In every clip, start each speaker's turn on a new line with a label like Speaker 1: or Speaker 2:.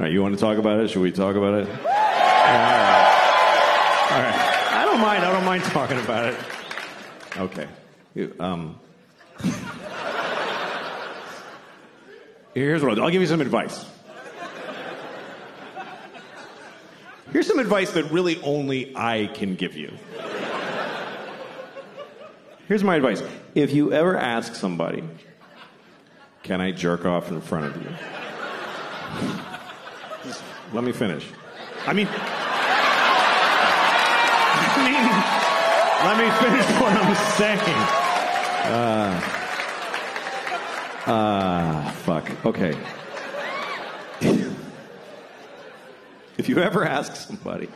Speaker 1: Right, you want to talk about it? Should we talk about it? Yeah, all right. All right. I don't mind. I don't mind talking about it. Okay. You- Um, here's what I'll do. I'll give you some advice. Here's some advice that really only I can give you. Here's my advice. If you ever ask somebody, can I jerk off in front of you? Let me finish. I mean, I mean, let me finish what I'm saying. Uh, uh, fuck. Okay. if you ever ask somebody,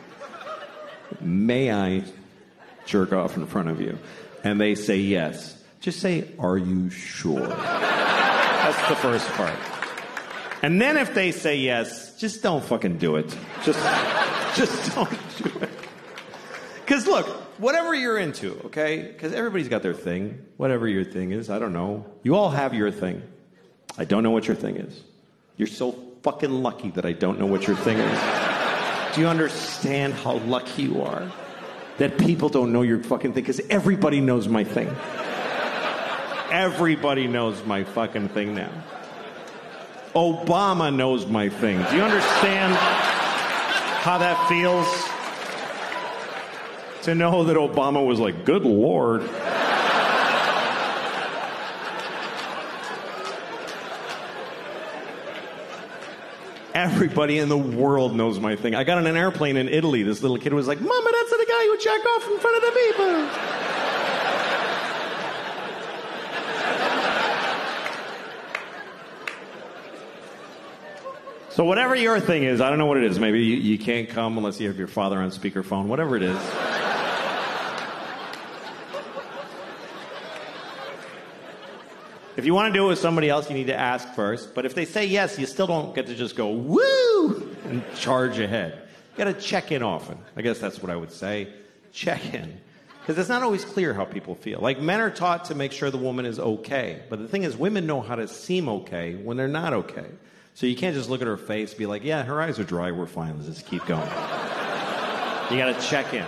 Speaker 1: may I jerk off in front of you? And they say yes. Just say, are you sure? That's the first part. And then if they say yes, just don't fucking do it. Just, just don't do it. Because look, whatever you're into, okay? Because everybody's got their thing. Whatever your thing is, I don't know. You all have your thing. I don't know what your thing is. You're so fucking lucky that I don't know what your thing is. Do you understand how lucky you are? That people don't know your fucking thing because everybody knows my thing. Everybody knows my fucking thing now. Obama knows my thing. Do you understand how that feels? To know that Obama was like, good lord. Everybody in the world knows my thing. I got on an airplane in Italy. This little kid was like, Mama, that's the guy who jacked off in front of the people. So whatever your thing is, I don't know what it is. Maybe you, you can't come unless you have your father on speakerphone. Whatever it is. If you want to do it with somebody else, you need to ask first. But if they say yes, you still don't get to just go woo and charge ahead. You got to check in often. I guess that's what I would say. Check in. Because it's not always clear how people feel. Like men are taught to make sure the woman is okay. But the thing is, women know how to seem okay when they're not okay. So you can't just look at her face and be like, yeah, her eyes are dry, we're fine, let's just keep going. you got to check in.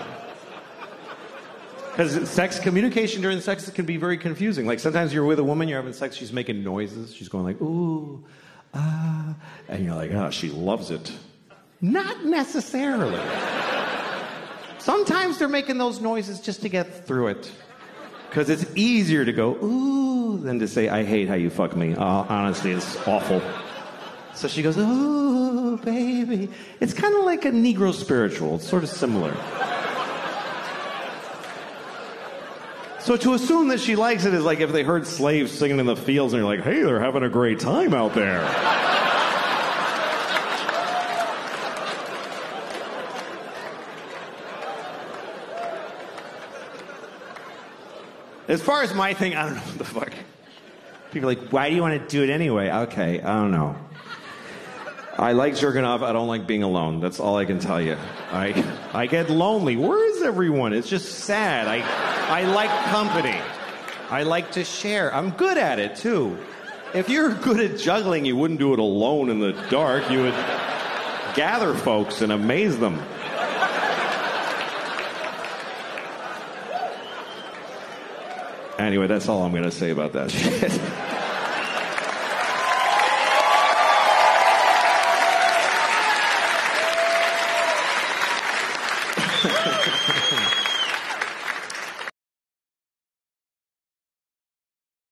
Speaker 1: Because sex communication during sex can be very confusing. Like sometimes you're with a woman, you're having sex, she's making noises, she's going like, ooh, ah, and you're like, oh, she loves it. Not necessarily. Sometimes they're making those noises just to get through it. Because it's easier to go, ooh, than to say, I hate how you fuck me. Uh, honestly, it's awful. So she goes, ooh, baby. It's kind of like a Negro spiritual. It's sort of similar. So to assume that she likes it is like if they heard slaves singing in the fields and you're like, hey, they're having a great time out there. As far as my thing, I don't know what the fuck. People are like, why do you want to do it anyway? Okay, I don't know. I like jerking off. I don't like being alone. That's all I can tell you. I I get lonely. Where is everyone? It's just sad. I I like company. I like to share. I'm good at it too. If you're good at juggling, you wouldn't do it alone in the dark. You would gather folks and amaze them. Anyway, that's all I'm going to say about that shit.